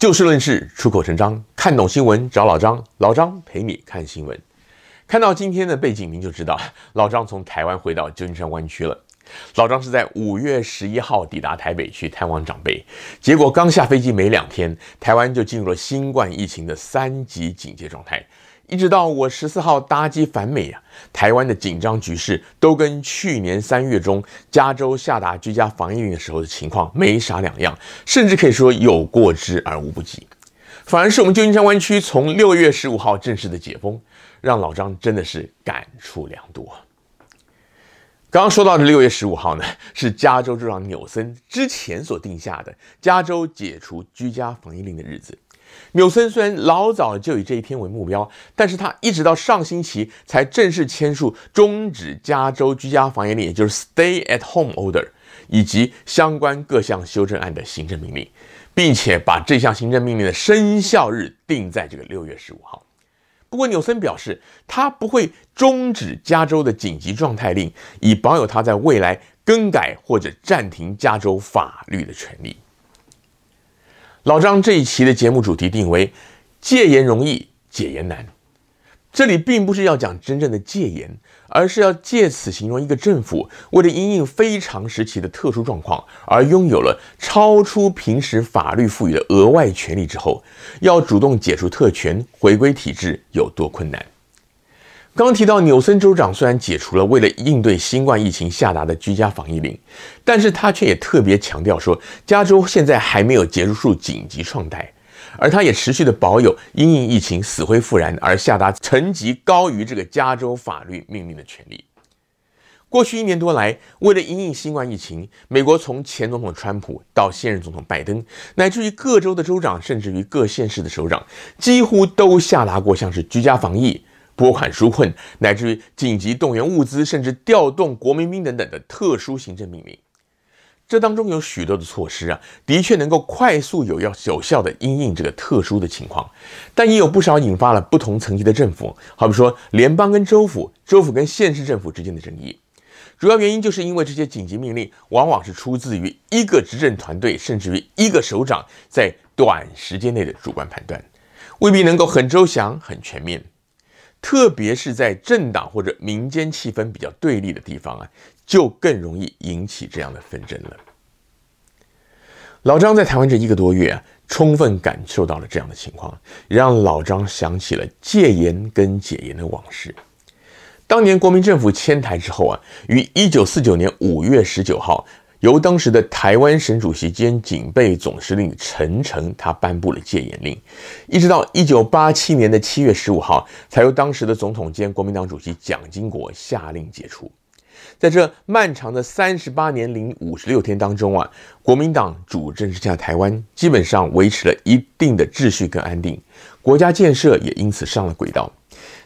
就事论事，出口成章，看懂新闻找老张，老张陪你看新闻。看到今天的背景，您就知道老张从台湾回到旧金山湾区了。老张是在五月十一号抵达台北去探望长辈，结果刚下飞机没两天，台湾就进入了新冠疫情的三级警戒状态。一直到我十四号搭机返美啊，台湾的紧张局势都跟去年三月中加州下达居家防疫令的时候的情况没啥两样，甚至可以说有过之而无不及。反而是我们旧金山湾区从六月十五号正式的解封，让老张真的是感触良多。刚刚说到的六月十五号呢，是加州州长纽森之前所定下的加州解除居家防疫令的日子。纽森虽然老早就以这一天为目标，但是他一直到上星期才正式签署终止加州居家防疫令，也就是 Stay at Home Order，以及相关各项修正案的行政命令，并且把这项行政命令的生效日定在这个六月十五号。不过纽森表示，他不会终止加州的紧急状态令，以保有他在未来更改或者暂停加州法律的权利。老张这一期的节目主题定为“戒严容易，解严难”。这里并不是要讲真正的戒严，而是要借此形容一个政府为了因应非常时期的特殊状况而拥有了超出平时法律赋予的额外权利之后，要主动解除特权、回归体制有多困难。刚提到纽森州长虽然解除了为了应对新冠疫情下达的居家防疫令，但是他却也特别强调说，加州现在还没有结束紧急状态，而他也持续的保有因应疫情死灰复燃而下达层级高于这个加州法律命令的权利。过去一年多来，为了因应新冠疫情，美国从前总统川普到现任总统拜登，乃至于各州的州长，甚至于各县市的首长，几乎都下达过像是居家防疫。拨款纾困，乃至于紧急动员物资，甚至调动国民兵等等的特殊行政命令，这当中有许多的措施啊，的确能够快速有要有效的因应这个特殊的情况，但也有不少引发了不同层级的政府，好比说联邦跟州府、州府跟县市政府之间的争议。主要原因就是因为这些紧急命令往往是出自于一个执政团队，甚至于一个首长在短时间内的主观判断，未必能够很周详、很全面。特别是在政党或者民间气氛比较对立的地方啊，就更容易引起这样的纷争了。老张在台湾这一个多月啊，充分感受到了这样的情况，让老张想起了戒严跟解严的往事。当年国民政府迁台之后啊，于一九四九年五月十九号。由当时的台湾省主席兼警备总司令陈诚，他颁布了戒严令，一直到一九八七年的七月十五号，才由当时的总统兼国民党主席蒋经国下令解除。在这漫长的三十八年零五十六天当中啊，国民党主政之下，台湾基本上维持了一定的秩序跟安定，国家建设也因此上了轨道。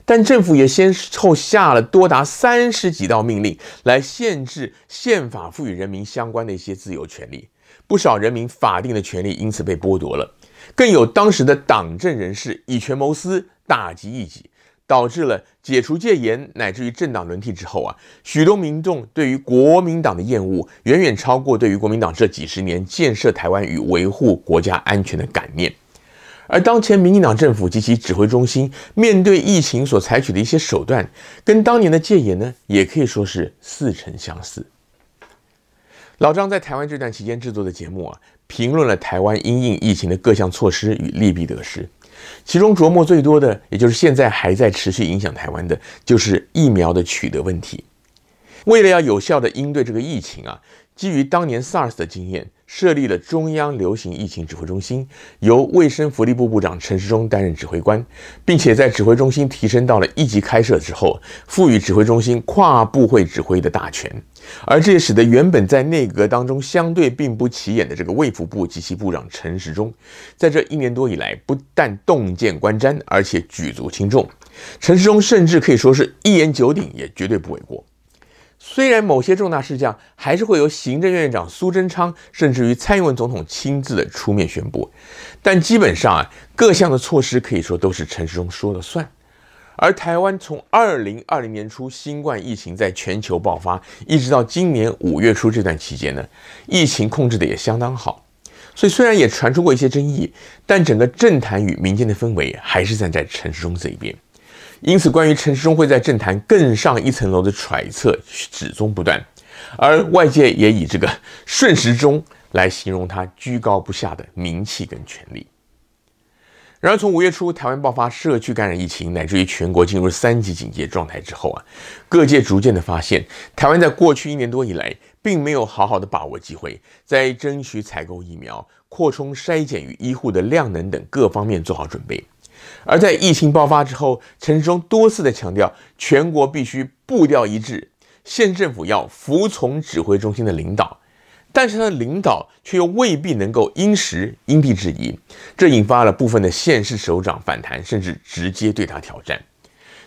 但政府也先后下了多达三十几道命令，来限制宪法赋予人民相关的一些自由权利，不少人民法定的权利因此被剥夺了。更有当时的党政人士以权谋私，打击异己，导致了解除戒严乃至于政党轮替之后啊，许多民众对于国民党的厌恶远远超过对于国民党这几十年建设台湾与维护国家安全的感念。而当前民进党政府及其指挥中心面对疫情所采取的一些手段，跟当年的戒严呢，也可以说是似曾相似。老张在台湾这段期间制作的节目啊，评论了台湾因应疫情的各项措施与利弊得失，其中琢磨最多的，也就是现在还在持续影响台湾的，就是疫苗的取得问题。为了要有效地应对这个疫情啊，基于当年 SARS 的经验。设立了中央流行疫情指挥中心，由卫生福利部部长陈时中担任指挥官，并且在指挥中心提升到了一级开设之后，赋予指挥中心跨部会指挥的大权，而这也使得原本在内阁当中相对并不起眼的这个卫福部及其部长陈时中，在这一年多以来，不但洞见观瞻，而且举足轻重。陈时中甚至可以说是一言九鼎，也绝对不为过。虽然某些重大事项还是会由行政院长苏贞昌，甚至于蔡英文总统亲自的出面宣布，但基本上啊，各项的措施可以说都是陈时中说了算。而台湾从二零二零年初新冠疫情在全球爆发，一直到今年五月初这段期间呢，疫情控制的也相当好。所以虽然也传出过一些争议，但整个政坛与民间的氛围还是站在陈时中这一边。因此，关于陈时中会在政坛更上一层楼的揣测始终不断，而外界也以这个“顺时钟”来形容他居高不下的名气跟权力。然而，从五月初台湾爆发社区感染疫情，乃至于全国进入三级警戒状态之后啊，各界逐渐的发现，台湾在过去一年多以来，并没有好好的把握机会，在争取采购疫苗、扩充筛检与医护的量能等各方面做好准备。而在疫情爆发之后，陈时中多次的强调，全国必须步调一致，县政府要服从指挥中心的领导。但是他的领导却又未必能够因时因地制宜，这引发了部分的县市首长反弹，甚至直接对他挑战。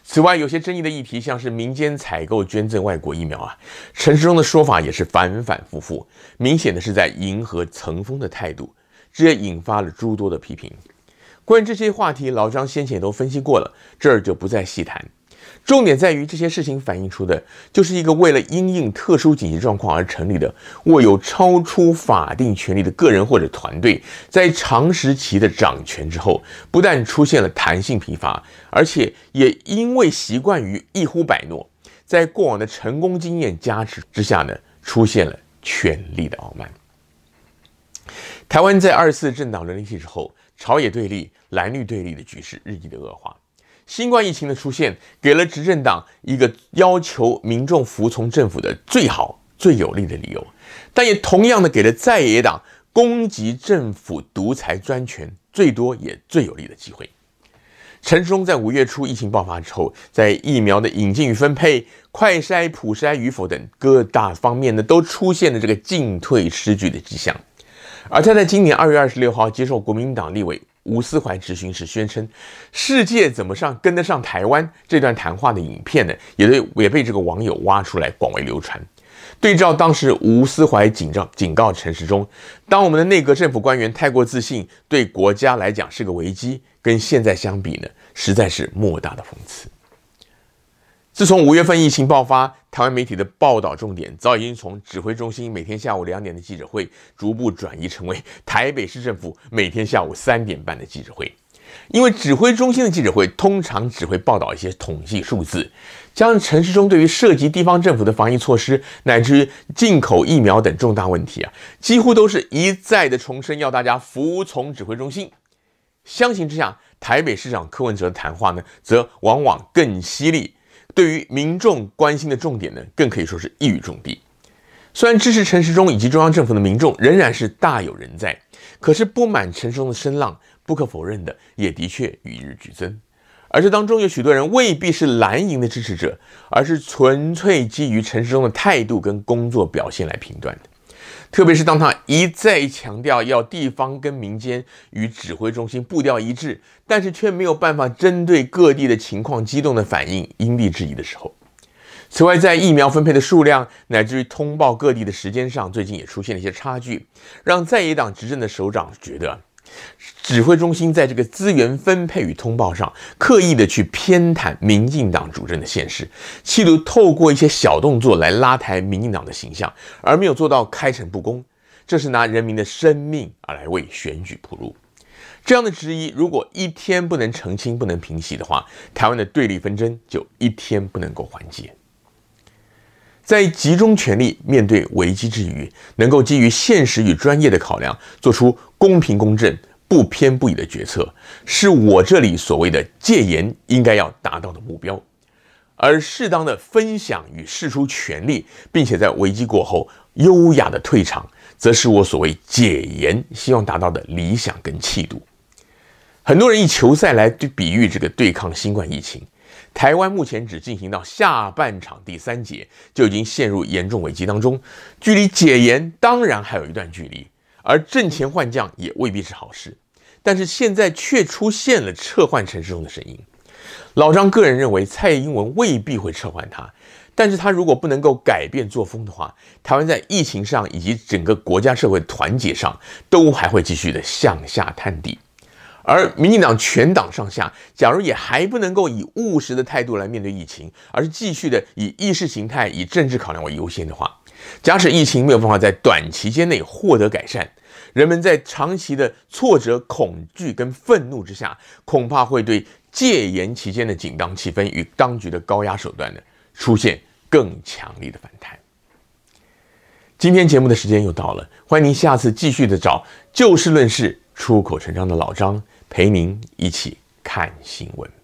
此外，有些争议的议题，像是民间采购捐赠外国疫苗啊，陈时中的说法也是反反复复，明显的是在迎合层峰的态度，这也引发了诸多的批评。关于这些话题，老张先前也都分析过了，这儿就不再细谈。重点在于这些事情反映出的，就是一个为了因应特殊紧急状况而成立的握有超出法定权力的个人或者团队，在长时期的掌权之后，不但出现了弹性疲乏，而且也因为习惯于一呼百诺，在过往的成功经验加持之下呢，出现了权力的傲慢。台湾在二次政党轮替之后，朝野对立、蓝绿对立的局势日益的恶化。新冠疫情的出现，给了执政党一个要求民众服从政府的最好、最有力的理由，但也同样的给了在野党攻击政府独裁专权最多也最有利的机会。陈时中在五月初疫情爆发之后，在疫苗的引进与分配、快筛、普筛与否等各大方面呢，都出现了这个进退失据的迹象。而他在今年二月二十六号接受国民党立委。吴思怀质询时宣称：“世界怎么上跟得上台湾？”这段谈话的影片呢，也对也被这个网友挖出来广为流传。对照当时吴思怀警告警告陈时中：“当我们的内阁政府官员太过自信，对国家来讲是个危机。”跟现在相比呢，实在是莫大的讽刺。自从五月份疫情爆发，台湾媒体的报道重点早已经从指挥中心每天下午两点的记者会，逐步转移成为台北市政府每天下午三点半的记者会。因为指挥中心的记者会通常只会报道一些统计数字，加上陈时中对于涉及地方政府的防疫措施，乃至于进口疫苗等重大问题啊，几乎都是一再的重申要大家服从指挥中心。相形之下，台北市长柯文哲的谈话呢，则往往更犀利。对于民众关心的重点呢，更可以说是一语中的。虽然支持陈时中以及中央政府的民众仍然是大有人在，可是不满陈时中的声浪，不可否认的也的确与日俱增。而这当中有许多人未必是蓝营的支持者，而是纯粹基于陈时中的态度跟工作表现来评断的。特别是当他一再强调要地方跟民间与指挥中心步调一致，但是却没有办法针对各地的情况机动的反应因地制宜的时候。此外，在疫苗分配的数量乃至于通报各地的时间上，最近也出现了一些差距，让在野党执政的首长觉得。指挥中心在这个资源分配与通报上，刻意的去偏袒民进党主政的县市，企图透过一些小动作来拉抬民进党的形象，而没有做到开诚布公。这是拿人民的生命而来为选举铺路。这样的质疑，如果一天不能澄清、不能平息的话，台湾的对立纷争就一天不能够缓解。在集中权力面对危机之余，能够基于现实与专业的考量，做出公平公正、不偏不倚的决策，是我这里所谓的戒严应该要达到的目标。而适当的分享与释出权力，并且在危机过后优雅的退场，则是我所谓解严希望达到的理想跟气度。很多人以球赛来对比喻这个对抗新冠疫情。台湾目前只进行到下半场第三节，就已经陷入严重危机当中，距离解严当然还有一段距离，而阵前换将也未必是好事。但是现在却出现了撤换陈时中的声音。老张个人认为，蔡英文未必会撤换他，但是他如果不能够改变作风的话，台湾在疫情上以及整个国家社会团结上，都还会继续的向下探底。而民进党全党上下，假如也还不能够以务实的态度来面对疫情，而是继续的以意识形态、以政治考量为优先的话，假使疫情没有办法在短期间内获得改善，人们在长期的挫折、恐惧跟愤怒之下，恐怕会对戒严期间的紧张气氛与当局的高压手段呢，出现更强力的反弹。今天节目的时间又到了，欢迎您下次继续的找就事论事、出口成章的老张陪您一起看新闻。